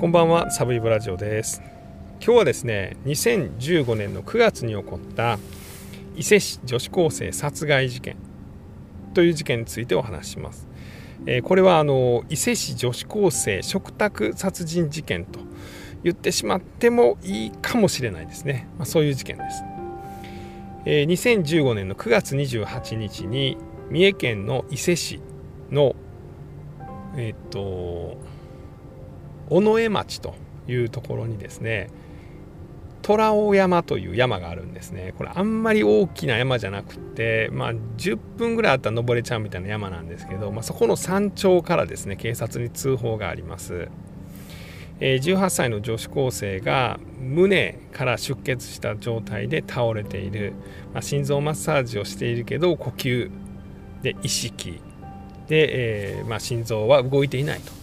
こんばんはサブイブラジオです。今日はですね2015年の9月に起こった伊勢市女子高生殺害事件という事件についてお話しします、え、これはあの伊勢市女子高生食卓殺人事件と言ってしまってもいいかもしれないですね、まあ、そういう事件です、え、2015年の9月28日に三重県の伊勢市のえっ、と尾上町というところにですね虎尾山という山があるんですね。これあんまり大きな山じゃなくてまあ10分ぐらいあったら登れちゃうみたいな山なんですけど、まあ、そこの山頂からですね警察に通報があります、え、18歳の女子高生が胸から出血した状態で倒れている、まあ、心臓マッサージをしているけど呼吸で意識で、えーま、心臓は動いていないと。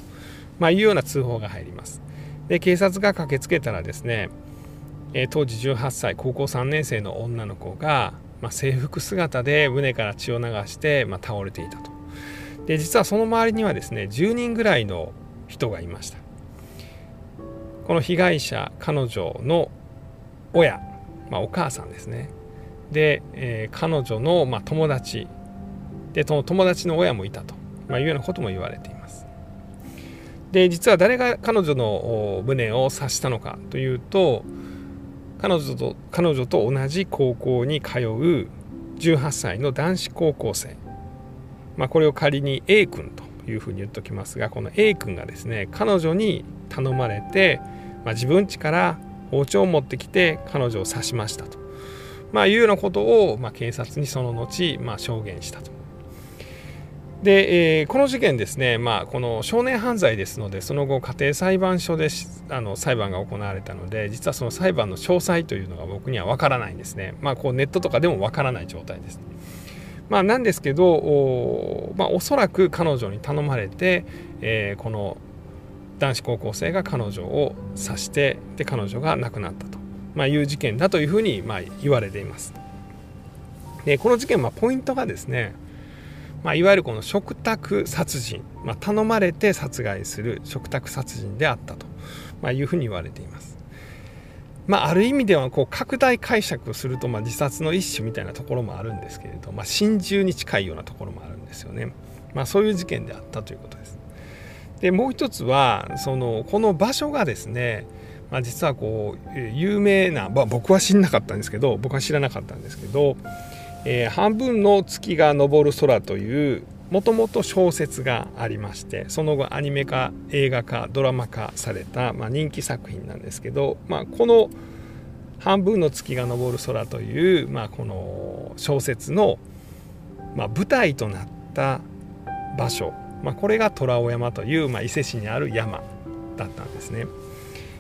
まあ、いうような通報が入ります。で警察が駆けつけたらですね、えー、当時18歳高校3年生の女の子が、まあ、制服姿で胸から血を流して、まあ、倒れていたと。で実はその周りにはですね10人ぐらいの人がいました。この被害者彼女の親、まあ、お母さんですねで、えー、彼女の、まあ、友達でその友達の親もいたと、まあ、いうようなことも言われています。で実は誰が彼女の胸を刺したのかというと彼女と彼女と同じ高校に通う18歳の男子高校生、まあ、これを仮に A 君というふうに言っておきますがこの A 君がですね彼女に頼まれて、まあ、自分家から包丁を持ってきて彼女を刺しましたと、まあ、いうようなことを、まあ、警察にその後、まあ、証言したと。で、えー、この事件ですね、まあ、この少年犯罪ですのでその後家庭裁判所であの裁判が行われたので実はその裁判の詳細というのが僕には分からないんですね、まあ、こうネットとかでも分からない状態です。まあ、なんですけどお,、まあ、おそらく彼女に頼まれて、えー、この男子高校生が彼女を刺してで彼女が亡くなったと、まあ、いう事件だというふうに、まあ、言われています。でこの事件、まあ、ポイントがですねまあ、いわゆるこの食卓殺人、まあ、頼まれて殺害する食卓殺人であったと、まあ、いうふうに言われています。まあ、ある意味ではこう拡大解釈をするとまあ自殺の一種みたいなところもあるんですけれど、まあ、心中に近いようなところもあるんですよね。まあ、そういう事件であったということです。でもう一つはそのこの場所がですね、まあ、実はこう有名な、まあ、僕は知らなかったんですけど僕は知らなかったんですけどえー、半分の月が昇る空というもともと小説がありましてその後アニメ化映画化ドラマ化された、まあ、人気作品なんですけど、まあ、この「半分の月が昇る空」という、まあ、この小説の、まあ、舞台となった場所、まあ、これが虎尾山という、まあ、伊勢市にある山だったんですね。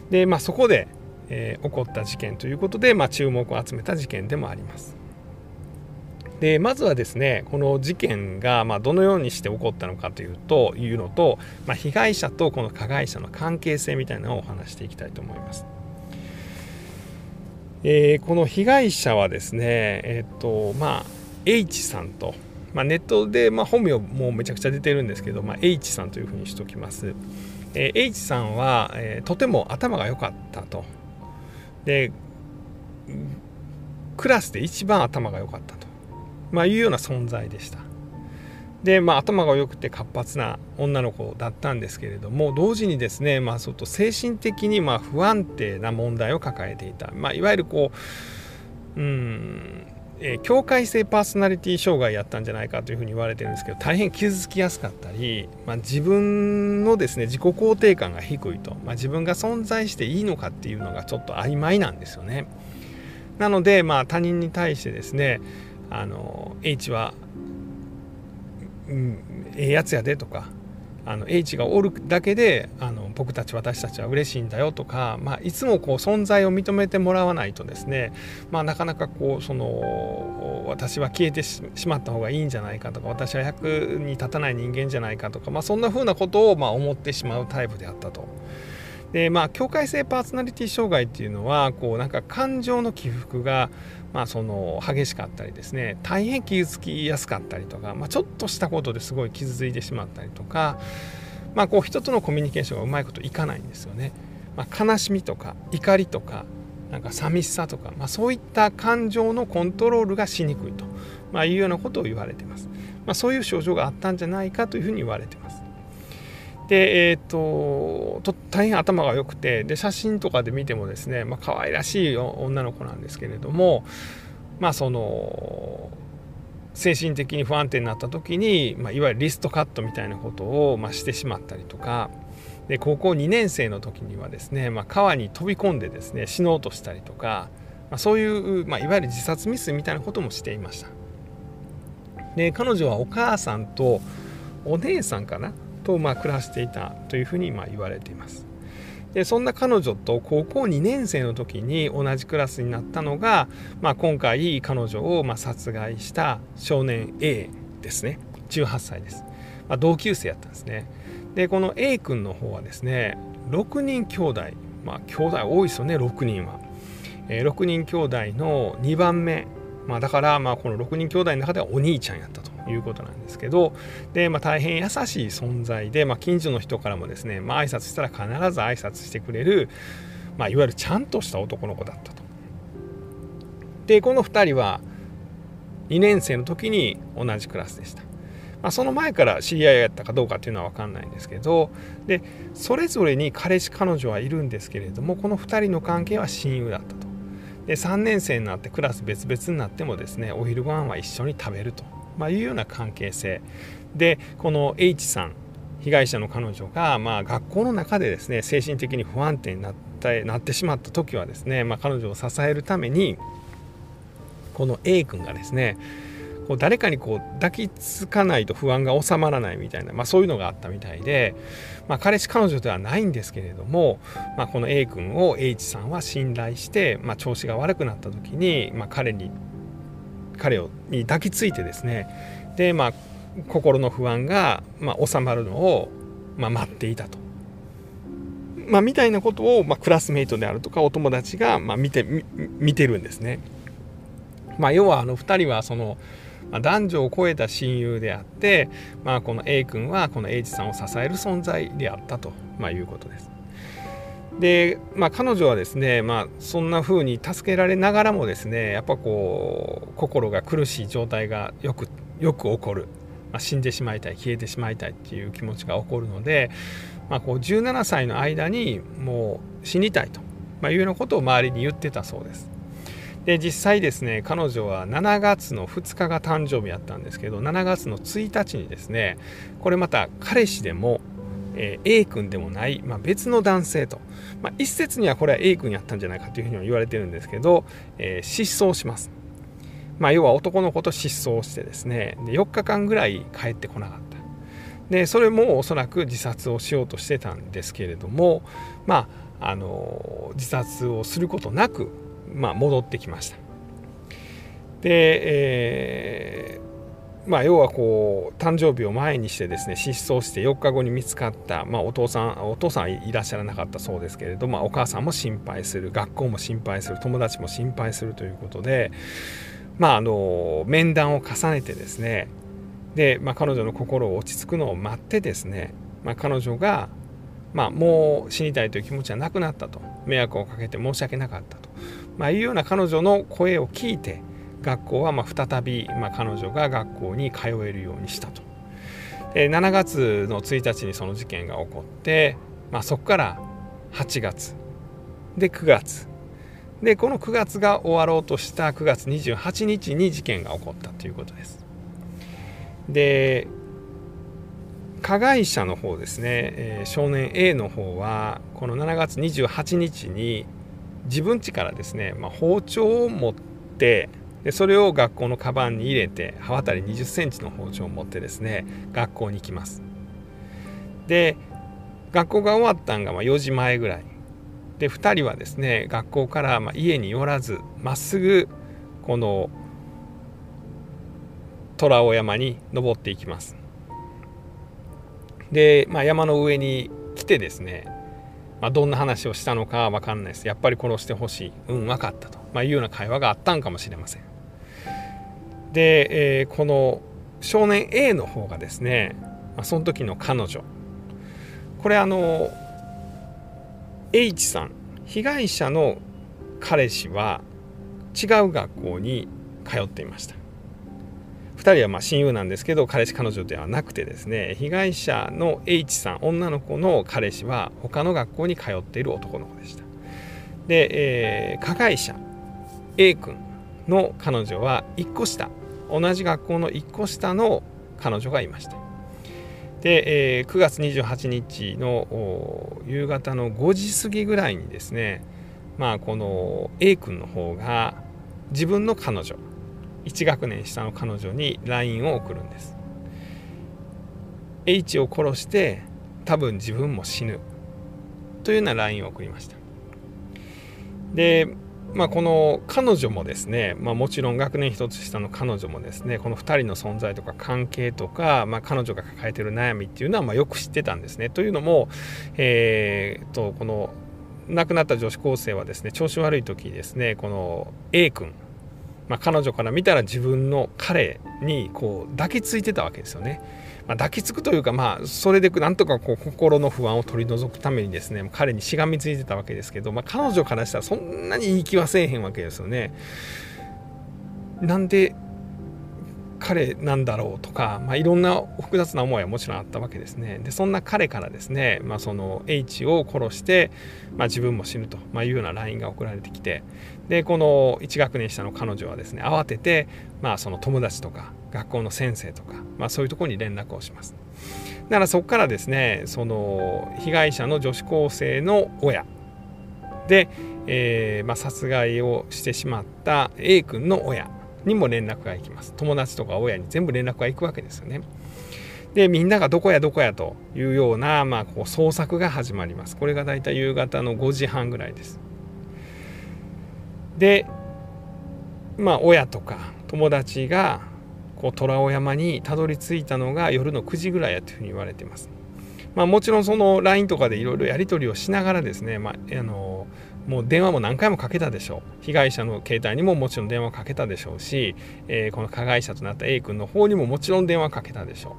で、まあ、そこで、えー、起こった事件ということで、まあ、注目を集めた事件でもあります。でまずはですねこの事件がまどのようにして起こったのかというというのと、まあ、被害者とこの加害者の関係性みたいなのをお話していきたいと思います。えー、この被害者はですねえっ、とまあ H さんと、まあ、ネットで、まあ、本名もめちゃくちゃ出てるんですけど、まあ、H さんというふうにしておきます。えー、H さんは、えー、とても頭が良かったと。でクラスで一番頭が良かったと。まあ、いうような存在でした。でまあ、頭が良くて活発な女の子だったんですけれども同時にですね、まあ、ちょっと精神的にま不安定な問題を抱えていた、まあ、いわゆるこううんえー、境界性パーソナリティ障害やったんじゃないかというふうに言われてるんですけど大変傷つきやすかったり、まあ、自分のですね自己肯定感が低いと、まあ、自分が存在していいのかっていうのがちょっと曖昧なんですよね。なので、まあ、他人に対してですねあの H は、うん、ええやつやでとかあの H がおるだけであの僕たち私たちは嬉しいんだよとか、まあ、いつもこう存在を認めてもらわないとですね、まあ、なかなかこうその私は消えてしまった方がいいんじゃないかとか私は役に立たない人間じゃないかとか、まあ、そんな風なことをま思ってしまうタイプであったと。でまあ境界性パーソナリティ障害っていうのはこうなんか感情の起伏がまあ、その激しかったりですね大変傷つきやすかったりとか、まあ、ちょっとしたことですごい傷ついてしまったりとか、まあ、こう人とのコミュニケーションがうまいこといかないんですよね。まあ、悲しみとか怒りとかなんか寂しさとか、まあ、そういった感情のコントロールがしにくいと、まあ、いうようなことを言われています。まあ、そういう症状があったんじゃないかというふうに言われています。で、えーと、と大変頭が良くてで写真とかで見てもですね、まあ可愛らしい女の子なんですけれどもまあその精神的に不安定になった時に、まあ、いわゆるリストカットみたいなことを、まあ、してしまったりとかで高校2年生の時にはですね、まあ、川に飛び込んでですね死のうとしたりとか、まあ、そういう、まあ、いわゆる自殺未遂みたいなこともしていました。で彼女はお母さんとお姉さんかなと、まあ、暮らしていたというふうにまあ言われています。でそんな彼女と高校2年生の時に同じクラスになったのが、まあ、今回彼女をまあ殺害した少年 A ですね。18歳です、まあ、同級生やったんですね。でこの A 君の方はですね6人兄弟。まあ兄弟多いですよね6人は、えー、6人兄弟の2番目。まあ、だからまあこの6人兄弟の中ではお兄ちゃんやったと。いうことなんですけどで、まあ、大変優しい存在で、まあ、近所の人からもですね、まあ挨拶したら必ず挨拶してくれる、まあ、いわゆるちゃんとした男の子だったと。でこの2人は2年生の時に同じクラスでした。まあ、その前から知り合いやったかどうかっていうのは分かんないんですけどでそれぞれに彼氏彼女はいるんですけれどもこの2人の関係は親友だったと。で3年生になってクラス別々になってもですねお昼ご飯は一緒に食べると、まあ、いうような関係性。でこの H さん被害者の彼女が、まあ、学校の中でですね精神的に不安定になったなってしまった時はですね、まあ、彼女を支えるためにこの A 君がですねこう誰かにこう抱きつかないと不安が収まらないみたいな、まあ、そういうのがあったみたいで、まあ、彼氏彼女ではないんですけれども、まあ、この A 君を H さんは信頼して、まあ、調子が悪くなった時に、まあ、彼に彼をに抱きついてですねで、まあ、心の不安が、まあ、収まるのを、まあ、待っていたと。まあ、みたいなことを、まあ、クラスメイトであるとかお友達が、まあ、見て見てるんですね。まあ、要はあの2人はそのま、男女を超えた親友であって、まあ、この A 君はこの H さんを支える存在であったと、まあ、いうことです。で、まあ、彼女はですね、まあ、そんな風に助けられながらもですねやっぱこう心が苦しい状態がよくよく起こる、まあ、死んでしまいたい消えてしまいたいっていう気持ちが起こるので、まあ、こう17歳の間にもう死にたいと、まあ、いうようなことを周りに言ってたそうです。で実際ですね彼女は7月の2日が誕生日やったんですけど7月の1日にですねこれまた彼氏でも、え、A 君でもない、まあ、別の男性と、まあ、一説にはこれは A 君やったんじゃないかというふうには言われてるんですけど、えー、失踪します。まあ、要は男の子と失踪してですねで4日間ぐらい帰ってこなかった。でそれもおそらく自殺をしようとしてたんですけれどもまああの自殺をすることなくまあ、戻ってきました。で、えー、まあ、要はこう誕生日を前にしてですね失踪して4日後に見つかった、まあ、お父さんお父さんいらっしゃらなかったそうですけれど、まあ、お母さんも心配する学校も心配する友達も心配するということで、まあ、あの面談を重ねてですねで、まあ、彼女の心を落ち着くのを待ってですね、まあ、彼女が、まあ、もう死にたいという気持ちはなくなったと迷惑をかけて申し訳なかったとまあ、いうような彼女の声を聞いて学校はま再び、ま彼女が学校に通えるようにしたと。で7月の1日にその事件が起こって、まあ、そこから8月で9月でこの9月が終わろうとした9月28日に事件が起こったということです。で加害者の方ですね、えー、少年 A の方はこの7月28日に自分家からですね、まあ、包丁を持ってでそれを学校のカバンに入れて刃渡り2 0センチの包丁を持ってですね学校に行きます。で学校が終わったんがま4時前ぐらい。で2人はですね学校からま家に寄らずまっすぐこの虎尾山に登っていきます。で、まあ、山の上に来てですねまあ、どんな話をしたのかは分かんないです。やっぱり殺してほしい。うん分かったと、まあ、いうような会話があったんかもしれません。で、えー、この少年 A の方がですね、まあ、その時の彼女。これあの H さん。被害者の彼氏は違う学校に通っていました。2人はま親友なんですけど彼氏彼女ではなくてですね被害者の H さん女の子の彼氏は他の学校に通っている男の子でした。で、えー、加害者 A 君の彼女は1個下。同じ学校の1個下の彼女がいました。で、えー、9月28日の夕方の5時過ぎぐらいにですねまあこの A 君の方が自分の彼女1学年下の彼女に LINE を送るんです。H を殺して多分自分も死ぬ。というような LINE を送りました。でまあ、この彼女もですね、まあ、もちろん学年一つ下の彼女もですねこの2人の存在とか関係とか、まあ、彼女が抱えてる悩みっていうのはまよく知ってたんですね。というのも、えー、とこの亡くなった女子高生はですね調子悪い時ですねこの A 君、まあ、彼女から見たら自分の彼にこう抱きついてたわけですよね。まあ、抱きつくというか、まあ、それでなんとかこう心の不安を取り除くためにですね彼にしがみついてたわけですけど、まあ、彼女からしたらそんなにいい気はせえへんわけですよね。なんで彼なんだろうとか、まあ、いろんな複雑な思いはもちろんあったわけですね。でそんな彼からですね、まあ、その H を殺して、まあ、自分も死ぬというような LINE が送られてきてでこの1学年下の彼女はですね慌てて、まあ、その友達とか学校の先生とか、まあ、そういうところに連絡をします。だからそこからですねその被害者の女子高生の親で、えーまあ、殺害をしてしまった A 君の親にも連絡が行きます友達とか親に全部連絡が行くわけですよね。でみんながどこやどこやというような、まあ、こう捜索が始まります。これがだいたい夕方の5時半ぐらいです。でまあ親とか友達がこう虎尾山にたどり着いたのが夜の9時ぐらいやというふうに言われています。まあ、もちろんその LINE とかでいろいろやり取りをしながらですね、まあ、あのもう電話も何回もかけたでしょう。被害者の携帯にももちろん電話かけたでしょうし、えー、この加害者となった A 君の方にももちろん電話かけたでしょう、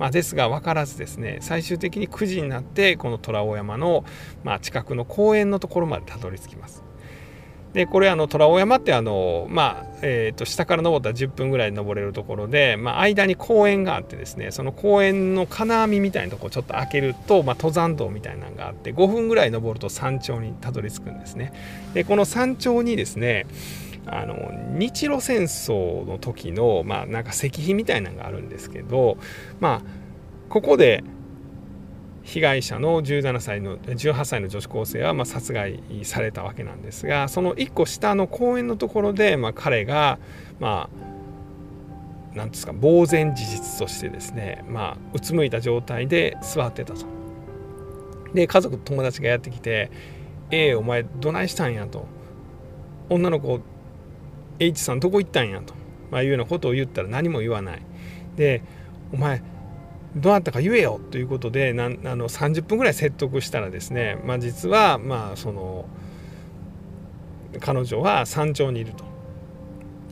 まあ、ですが分からずですね最終的に9時になってこの虎尾山の、まあ、近くの公園のところまでたどり着きます。でこれあの虎尾山ってあの、まあえー、と下から登ったら10分ぐらい登れるところで、まあ、間に公園があってですねその公園の金網みたいなとこちょっと開けると、まあ、登山道みたいなのがあって5分ぐらい登ると山頂にたどり着くんですね。でこの山頂にですねあの日露戦争の時の、まあ、なんか石碑みたいなのがあるんですけど、まあ、ここで被害者の17歳の18歳の女子高生はま殺害されたわけなんですがその1個下の公園のところで、ま彼がまあ何ですか呆然自実としてですねまあうつむいた状態で座ってたと。で家族友達がやってきて「ええお前どないしたんや」と「女の子 H さんどこ行ったんや」と、まあ、いうようなことを言ったら何も言わない。で「お前どうなったか言えよということでなあの30分ぐらい説得したらですね、まあ、実はまあその彼女は山頂にいると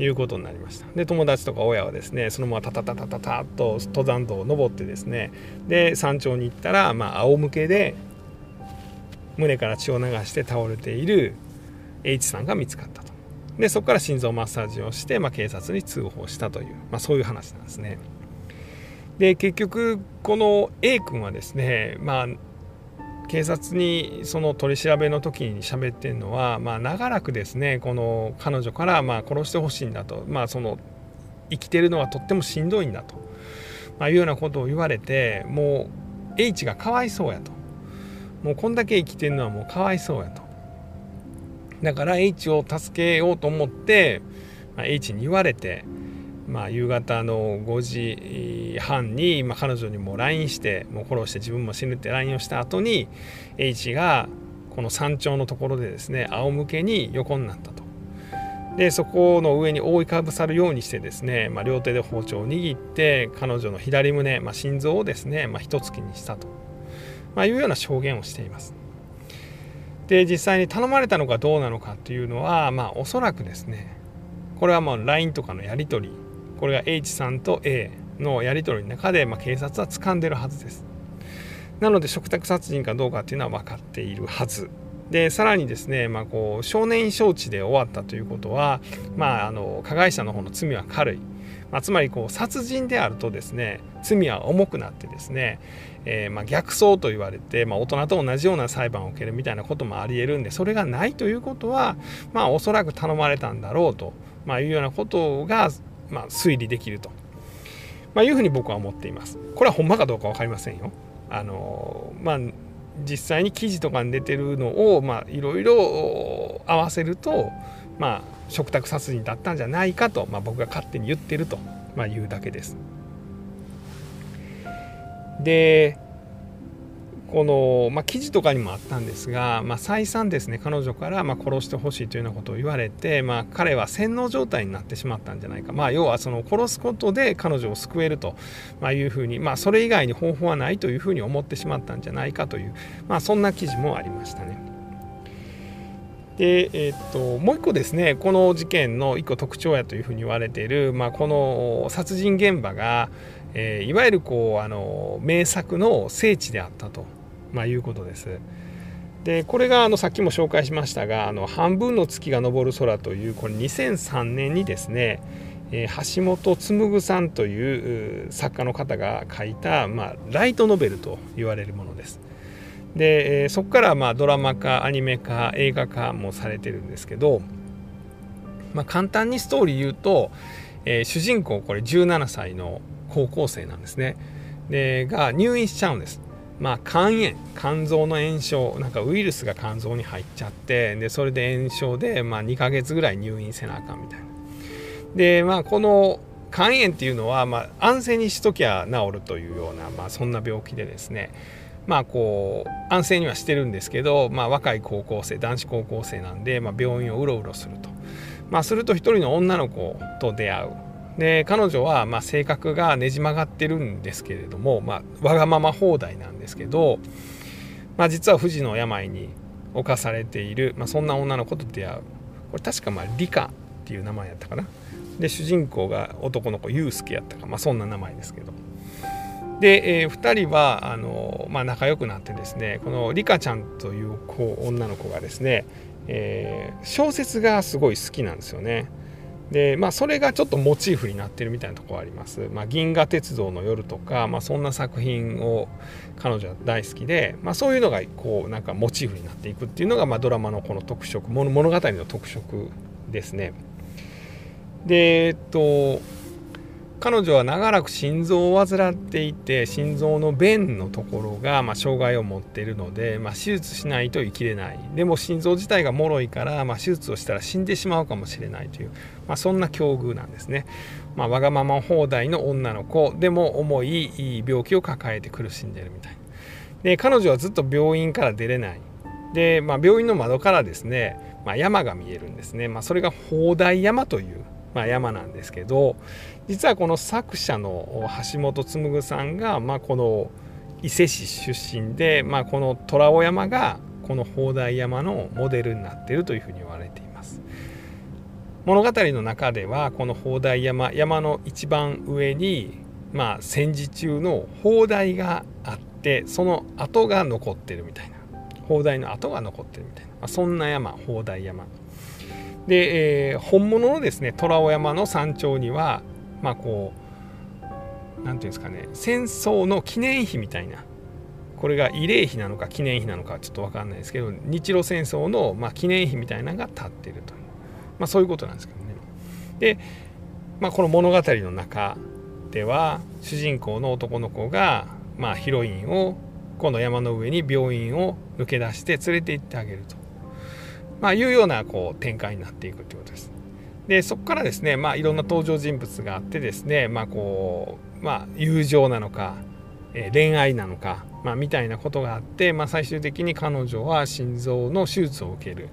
いうことになりましたで友達とか親はですねそのままタタタタタタッと登山道を登ってですねで山頂に行ったら、まあ、仰向けで胸から血を流して倒れている H さんが見つかったとでそこから心臓マッサージをして、まあ、警察に通報したという、まあ、そういう話なんですね。で結局この A 君はですねまあ警察にその取り調べの時に喋ってるのは、まあ、長らくですねこの彼女からまあ殺してほしいんだと、まあ、その生きてるのはとってもしんどいんだと、まあ、いうようなことを言われてもう H がかわいそうやと。もうこんだけ生きてるのはもうかわいそうやと。だから H を助けようと思って、まあ、H に言われてまあ、夕方の5時半に、まあ、彼女にも LINE してもう殺して自分も死ぬって LINE をした後に H がこの山頂のところでですね仰向けに横になったと。でそこの上に覆いかぶさるようにしてですね、まあ、両手で包丁を握って彼女の左胸、まあ、心臓をですね、まあ、一突きにしたと、まあ、いうような証言をしています。で実際に頼まれたのかどうなのかっていうのはまあおそらくですねこれはもう LINE とかのやり取りこれが H さんと A のやり取りの中で、まあ、警察は掴んでるはずです。なので嘱託殺人かどうかっていうのは分かっているはず。でさらにですね、まあ、こう少年招致で終わったということは、まあ、あの加害者の方の罪は軽い、まあ、つまりこう殺人であるとですね罪は重くなってですね、えー、ま逆走と言われて、まあ、大人と同じような裁判を受けるみたいなこともありえるんでそれがないということは、まあ、おそらく頼まれたんだろうと、まあ、いうようなことが、ま推理できると、まいうふうに僕は思っています。これはほんまかどうか分かりませんよ。あのまあ実際に記事とかに出てるのをいろいろ合わせると、まあ、食卓殺人だったんじゃないかと、まあ、僕が勝手に言ってると、まあ、いうだけです。でこの、まあ、記事とかにもあったんですが、まあ、再三ですね彼女から、まあ、殺してほしいというようなことを言われて、まあ、彼は洗脳状態になってしまったんじゃないか、まあ、要はその殺すことで彼女を救えるというふうに、まあ、それ以外に方法はないというふうに思ってしまったんじゃないかという、まあ、そんな記事もありましたね。でえー、っともう一個ですねこの事件の一個特徴やというふうに言われている、まあ、この殺人現場が、えー、いわゆるこうあの名作の聖地であったと。まあ、いうことです。でこれがあのさっきも紹介しましたが「あの半分の月が昇る空」というこれ2003年にですね、えー、橋本紡さんという作家の方が書いた、まあ、ライトノベルと言われるものです。で、えー、そこからまあドラマ化アニメ化映画化もされてるんですけど、まあ、簡単にストーリー言うと、えー、主人公これ17歳の高校生なんですね。でが入院しちゃうんです。まあ、肝炎肝臓の炎症なんかウイルスが肝臓に入っちゃってでそれで炎症で、まあ、2ヶ月ぐらい入院せなあかんみたいな。でまあこの肝炎っていうのは、まあ、安静にしときゃ治るというような、まあ、そんな病気でですね。まあこう安静にはしてるんですけど、まあ、若い高校生男子高校生なんで、まあ、病院をうろうろすると、まあ、すると一人の女の子と出会う。で彼女はま性格がねじ曲がってるんですけれども、まあ、わがまま放題なんですけど、まあ、実は不治の病に侵されている、まあ、そんな女の子と出会う。これ確かまあ理科っていう名前やったかな。で主人公が男の子ユウスケやったか、まあ、そんな名前ですけど。で、えー、2人はあの、まあ、仲良くなってですねこのリカちゃんという子女の子がですね、えー、小説がすごい好きなんですよね。でまあそれがちょっとモチーフになってるみたいなところあります。まあ、銀河鉄道の夜とか、まあ、そんな作品を彼女は大好きで、まあ、そういうのがこうなんかモチーフになっていくっていうのが、まあ、ドラマのこの特色物語の特色ですね。でえっと彼女は長らく心臓を患っていて心臓の弁のところが、ま、障害を持っているので、まあ、手術しないと生きれない。でも心臓自体が脆いから、まあ、手術をしたら死んでしまうかもしれないという、まあ、そんな境遇なんですね、ま、わがまま放題の女の子。でも重い病気を抱えて苦しんでるみたいで彼女はずっと病院から出れない。で、ま、病院の窓からですね、ま、山が見えるんですね、ま、それが砲台山というまあ、山なんですけど実はこの作者の橋本紡さんが、まあ、この伊勢市出身で、まあ、この虎尾山がこの砲台山のモデルになっているというふうに言われています。物語の中ではこの砲台山山の一番上に、まあ、戦時中の砲台があってその跡が残ってるみたいな。砲台の跡が残ってるみたいな、まあ、そんな山砲台山。で、えー、本物のですね虎尾山の山頂にはまあこう何て言うんですかね戦争の記念碑みたいなこれが慰霊碑なのか記念碑なのかちょっと分かんないですけど日露戦争の、まあ、記念碑みたいなのが立ってるという、まあ、そういうことなんですけどね。で、まあ、この物語の中では主人公の男の子が、まあ、ヒロインをこの山の上に病院を抜け出して連れて行ってあげると。まあ、いうようなこう展開になっていくということです。でそこからですね、まあ、いろんな登場人物があってですね、まあこうまあ、友情なのか、え、恋愛なのか、まあ、みたいなことがあって、まあ、最終的に彼女は心臓の手術を受ける。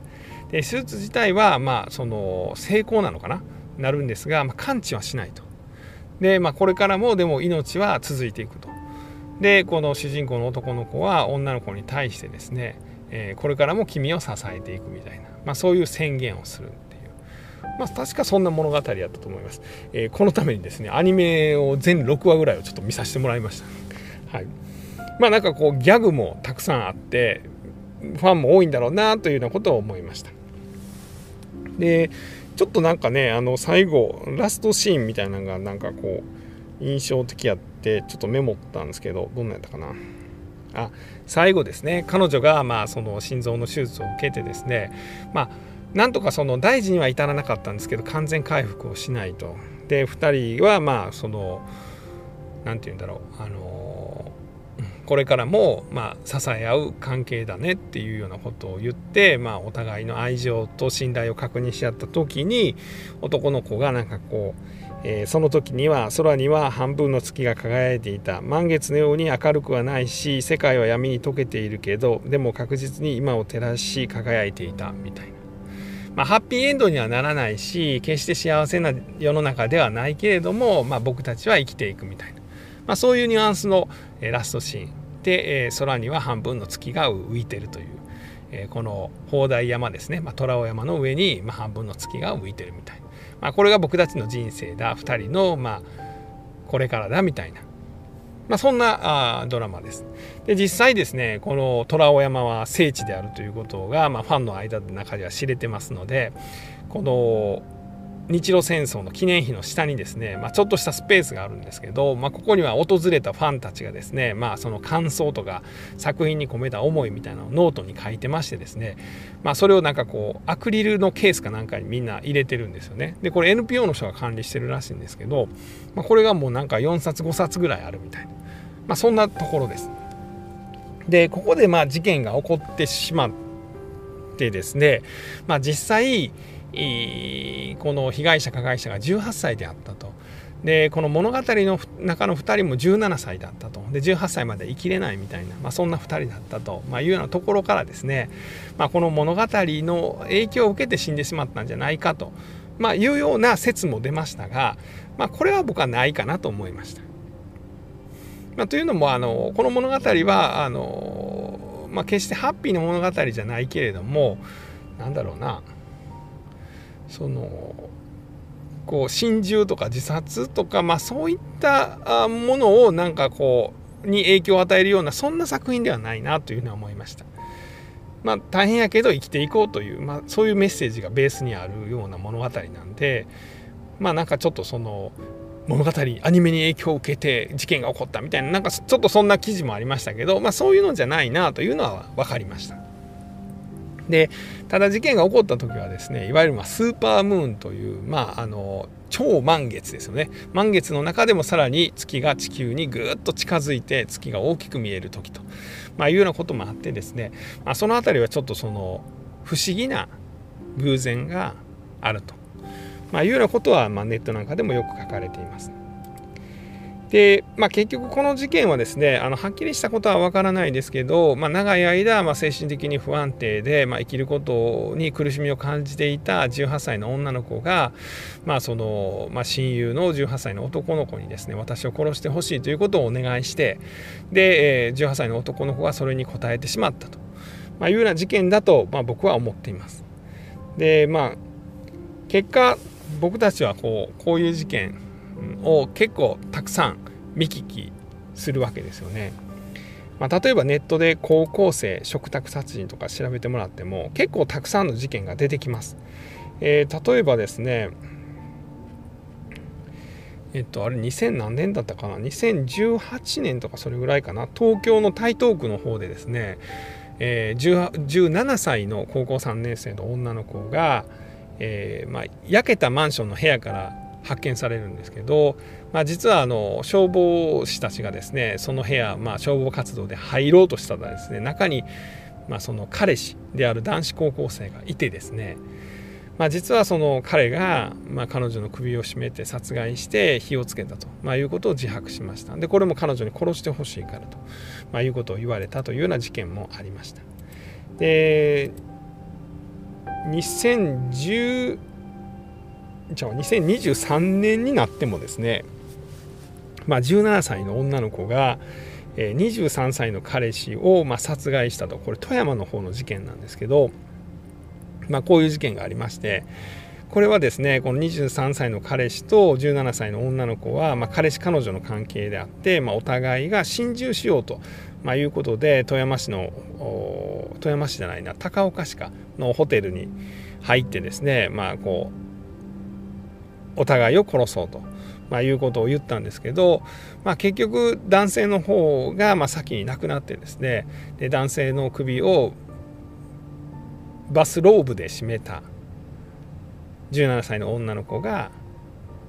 で手術自体は、まあ、その成功なのかな？なるんですが、まあ、完治はしないと。で、まあ、これからもでも命は続いていくと。でこの主人公の男の子は女の子に対してですねえー、これからも君を支えていくみたいな、まあ、そういう宣言をする、まあ、確かそんな物語だったと思います、えー、このためにですねアニメを全6話ぐらいをちょっと見させてもらいました。はい。まあなんかこうギャグもたくさんあってファンも多いんだろうなというようなことを思いました。でちょっとなんかねあの最後ラストシーンみたいなのがなんかこう印象的やってちょっとメモったんですけどどんなやったかな。あ最後ですね。彼女がまあその心臓の手術を受けてですねまあなんとかその大事には至らなかったんですけど完全回復をしないと。で2人はまあその何て言うんだろう。あのこれからもま支え合う関係だねっていうようなことを言って、まあ、お互いの愛情と信頼を確認し合った時に男の子がなんかこう、えー、その時には空には半分の月が輝いていた。満月のように明るくはないし世界は闇に溶けているけどでも確実に今を照らし輝いていたみたいな。まあ、ハッピーエンドにはならないし決して幸せな世の中ではないけれども、まあ、僕たちは生きていくみたいな、まあ、そういうニュアンスの、えラストシーンで、え空には半分の月が浮いてるという、えこの砲台山ですね、ま、虎尾山の上に、ま半分の月が浮いてるみたいな、まあ、これが僕たちの人生だ。2人の、まあ、これからだみたいな。まあ、そんなあドラマです。で実際ですねこの虎尾山は聖地であるということが、まあ、ファンの間の中では知れてますのでこの日露戦争の記念碑の下にですね、まあ、ちょっとしたスペースがあるんですけど、まあ、ここには訪れたファンたちがですね、まあ、その感想とか作品に込めた思いみたいなのをノートに書いてましてですね、まあ、それをなんかこうアクリルのケースかなんかにみんな入れてるんですよね。でこれ NPO の人が管理してるらしいんですけど、まあ、これがもうなんか4冊5冊ぐらいあるみたいな、まあ、そんなところです。でここでまあ事件が起こってしまってですね、まあ、実際この被害者加害者が18歳であったと。でこの物語の中の2人も17歳だったとで18歳まで生きれないみたいな、まあ、そんな2人だったと、まあ、いうようなところからですね、まあ、この物語の影響を受けて死んでしまったんじゃないかと、まあ、いうような説も出ましたが、まあ、これは僕はないかなと思いました。まあ、というのもあのこの物語はあの、まあ、決してハッピーな物語じゃないけれどもなんだろうなそのこう心中とか自殺とか、まあ、そういったものをなんかこうに影響を与えるようなそんな作品ではないなというふうに思いました。まあ、大変やけど生きていこうという、まあ、そういうメッセージがベースにあるような物語なんでまあなんかちょっとその物語アニメに影響を受けて事件が起こったみたいななんかちょっとそんな記事もありましたけど、まあ、そういうのじゃないなというのは分かりました。でただ事件が起こった時はですねいわゆるまスーパームーンという、まあ、あの超満月ですよね満月の中でもさらに月が地球にぐっと近づいて月が大きく見える時と、まあ、いうようなこともあってですね、まあ、その辺りはちょっとその不思議な偶然があると、ま、いうようなことは、まネットなんかでもよく書かれています。で、まあ、結局この事件はですねあのはっきりしたことはわからないですけど、まあ、長い間、まあ、精神的に不安定で、まあ、生きることに苦しみを感じていた18歳の女の子が、まあそのまあ、親友の18歳の男の子にですね私を殺してほしいということをお願いしてで、18歳の男の子がそれに応えてしまったと、まあ、いうような事件だと、まあ、僕は思っています。でまあ結果僕たちはこうこういう事件を結構たくさん見聞きするわけですよね。まあ、例えばネットで高校生食卓殺人とか調べてもらっても結構たくさんの事件が出てきます。えー、例えばですねえっとあれ2000何年だったかな？2018年とかそれぐらいかな？東京の台東区の方でですね、えー、17歳の高校3年生の女の子が、えーまあ、焼けたマンションの部屋から発見されるんですけど、まあ、実はあの消防士たちがですねその部屋、まあ、消防活動で入ろうとしたらですね中に、まあ、その彼氏である男子高校生がいてですね、まあ、実はその彼が、まあ、彼女の首を絞めて殺害して火をつけたと、まあ、いうことを自白しました。でこれも彼女に殺してほしいからと、まあ、いうことを言われたというような事件もありました。で2010じゃあ2023年になってもですね、まあ、17歳の女の子が23歳の彼氏をま殺害したと。これ富山の方の事件なんですけど、まあ、こういう事件がありまして、これはですねこの23歳の彼氏と17歳の女の子は、まあ、彼氏彼女の関係であって、まあ、お互いが心中しようと、まあ、いうことで富山市の富山市じゃないな高岡市かのホテルに入ってですね、まあ、こうお互いを殺そうと。まあ、いうことを言ったんですけど、まあ、結局男性の方がま先に亡くなってですねで男性の首をバスローブで締めた17歳の女の子が、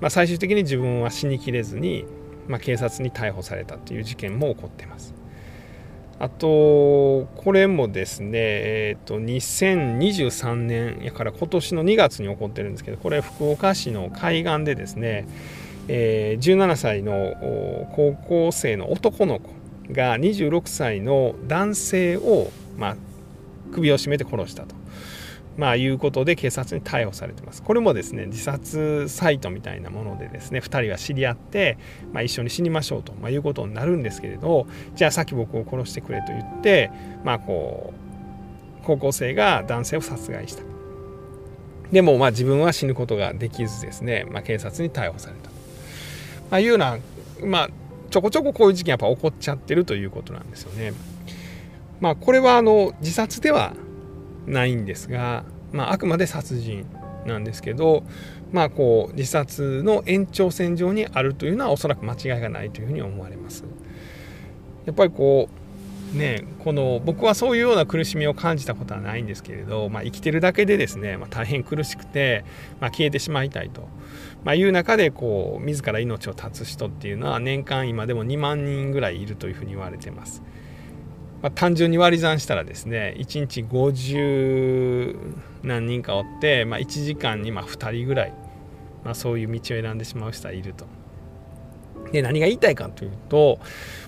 まあ、最終的に自分は死にきれずに、ま、警察に逮捕されたという事件も起こっています。あとこれもですね、えー、と2023年やから今年の2月に起こってるんですけどこれ福岡市の海岸でですね、えー、17歳の高校生の男の子が26歳の男性を、まあ、首を絞めて殺したと。まあ、いうことで警察に逮捕されてます。これもですね自殺サイトみたいなものでですね2人は知り合って、まあ、一緒に死にましょうと、まあ、いうことになるんですけれどじゃあさっき僕を殺してくれと言って、まあ、こう高校生が男性を殺害した。でもまあ自分は死ぬことができずですね、まあ、警察に逮捕された。まあ、いうような、まあ、ちょこちょここういう事件やっぱ起こっちゃってるということなんですよね。まあ、これはあの自殺ではないんですが、まあ、あくまで殺人なんですけど、まあ、こう自殺の延長線上にあるというのはおそらく間違いがないというふうに思われます。やっぱりこうねこの僕はそういうような苦しみを感じたことはないんですけれど、まあ、生きてるだけでですね、まあ、大変苦しくて、まあ、消えてしまいたいと、まあ、いう中でこう自ら命を絶つ人っていうのは年間今でも2万人ぐらいいるというふうに言われてます。まあ、単純に割り算したらですね1日50何人かおって、まあ、1時間にま2人ぐらい、まあ、そういう道を選んでしまう人はいると。で何が言いたいかというと、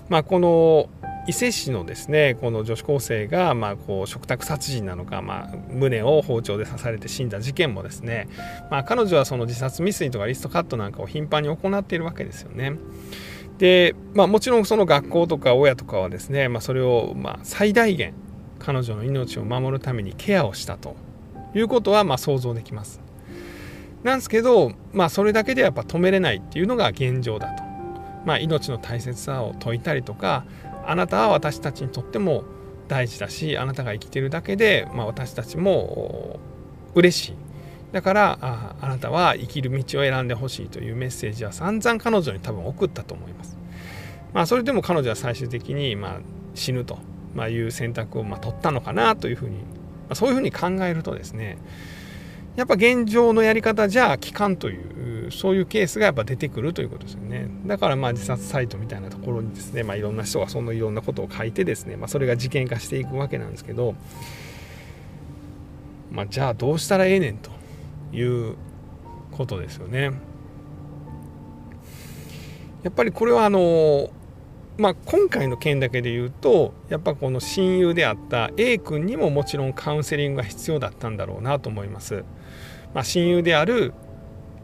まあ、この伊勢市のですねこの女子高生が、まあ、こう食卓殺人なのか、まあ、胸を包丁で刺されて死んだ事件もですね、まあ、彼女はその自殺未遂とかリストカットなんかを頻繁に行っているわけですよね。で、まあ、もちろんその学校とか親とかはですね、まあ、それをま最大限彼女の命を守るためにケアをしたということはま想像できます。なんですけど、まあ、それだけでやっぱ止めれないっていうのが現状だと。まあ、命の大切さを説いたりとかあなたは私たちにとっても大事だしあなたが生きてるだけで、まあ、私たちも嬉しいだからああなたは生きる道を選んでほしいというメッセージは散々彼女に多分送ったと思います。まあ、それでも彼女は最終的にまあ死ぬという選択をまあ取ったのかなというふうに、まあ、そういうふうに考えるとですねやっぱ現状のやり方じゃ効かんというそういうケースがやっぱ出てくるということですよねだからまあ自殺サイトみたいなところにですね、まあ、いろんな人がそのいろんなことを書いてですね、まあ、それが事件化していくわけなんですけど、まあ、じゃあどうしたらええねんということですよね。やっぱりこれはあのまあ、今回の件だけで言うとやっぱこの親友であった A 君にももちろんカウンセリングが必要だったんだろうなと思います。まあ、親友である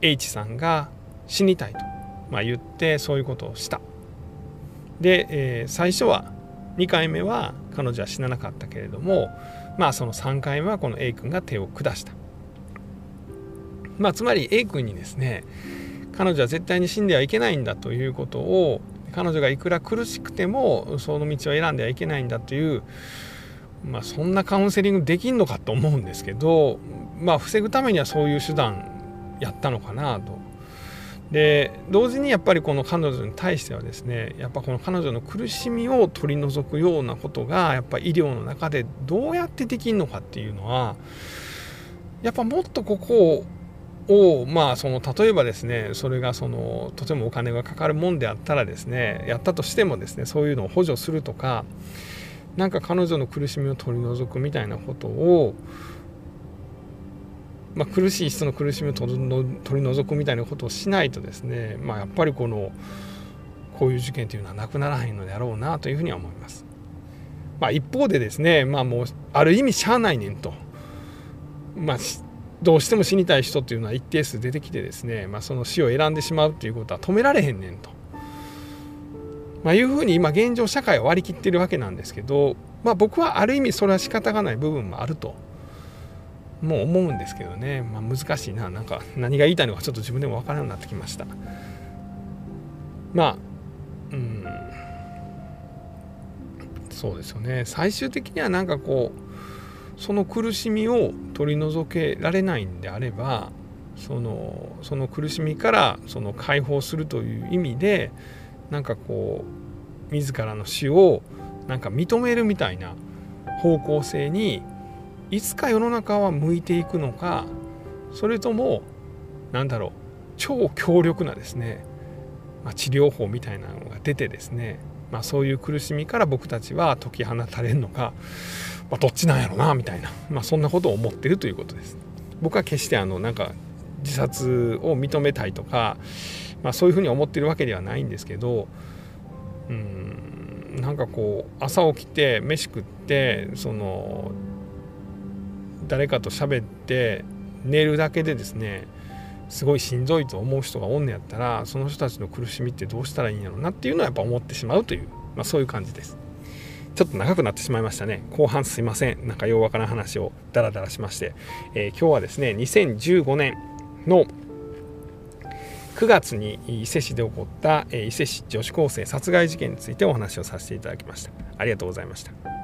H さんが死にたいと、まあ、言ってそういうことをした。で、えー、最初は2回目は彼女は死ななかったけれどもまあその3回目はこの A 君が手を下した。まあ、つまり A 君にですね彼女は絶対に死んではいけないんだということを彼女がいくら苦しくてもその道を選んではいけないんだという、まあ、そんなカウンセリングできんのかと思うんですけど、まあ、防ぐためにはそういう手段やったのかなと。で同時にやっぱりこの彼女に対してはですねやっぱこの彼女の苦しみを取り除くようなことがやっぱ医療の中でどうやってできるのかっていうのはやっぱもっとここををまあその例えばですねそれがそのとてもお金がかかるもんであったらですねやったとしてもですねそういうのを補助するとかなんか彼女の苦しみを取り除くみたいなことを、まあ、苦しい人の苦しみを取り除くみたいなことをしないとですね、まあ、やっぱりこのこういう事件というのはなくならへんのであろうなというふうには思います。まあ、一方でですね、まあ、もうある意味しゃあないねんと。まあどうしても死にたい人っていうのは一定数出てきてですね、まあ、その死を選んでしまうっていうことは止められへんねんと、まあ、いうふうに今現状社会は割り切ってるわけなんですけど、まあ、僕はある意味それは仕方がない部分もあるともう思うんですけどね、まあ、難しいな。なんか何が言いたいのかちょっと自分でも分からなくなってきました。まあうん。そうですよね。最終的にはなんかこうその苦しみを取り除けられないんであればそのその苦しみからその解放するという意味でなんかこう自らの死をなんか認めるみたいな方向性にいつか世の中は向いていくのかそれとも何だろう超強力なですね、まあ、治療法みたいなのが出てですね、まあ、そういう苦しみから僕たちは解き放たれるのか、まあ、どっちなんやろなみたいな、まあ、そんなことを思ってるということです。僕は決してあのなんか自殺を認めたいとか、まあ、そういうふうに思ってるわけではないんですけどうんなんかこう朝起きて飯食ってその誰かと喋って寝るだけでですねすごいしんどいと思う人がおんねやったらその人たちの苦しみってどうしたらいいんやろうなっていうのはやっぱ思ってしまうという、まあ、そういう感じです。ちょっと長くなってしまいましたね。後半すいません。なんかようわからん話をダラダラしまして、えー、今日はですね、2015年の9月に伊勢市で起こった伊勢市女子高生殺害事件についてお話をさせていただきました。ありがとうございました。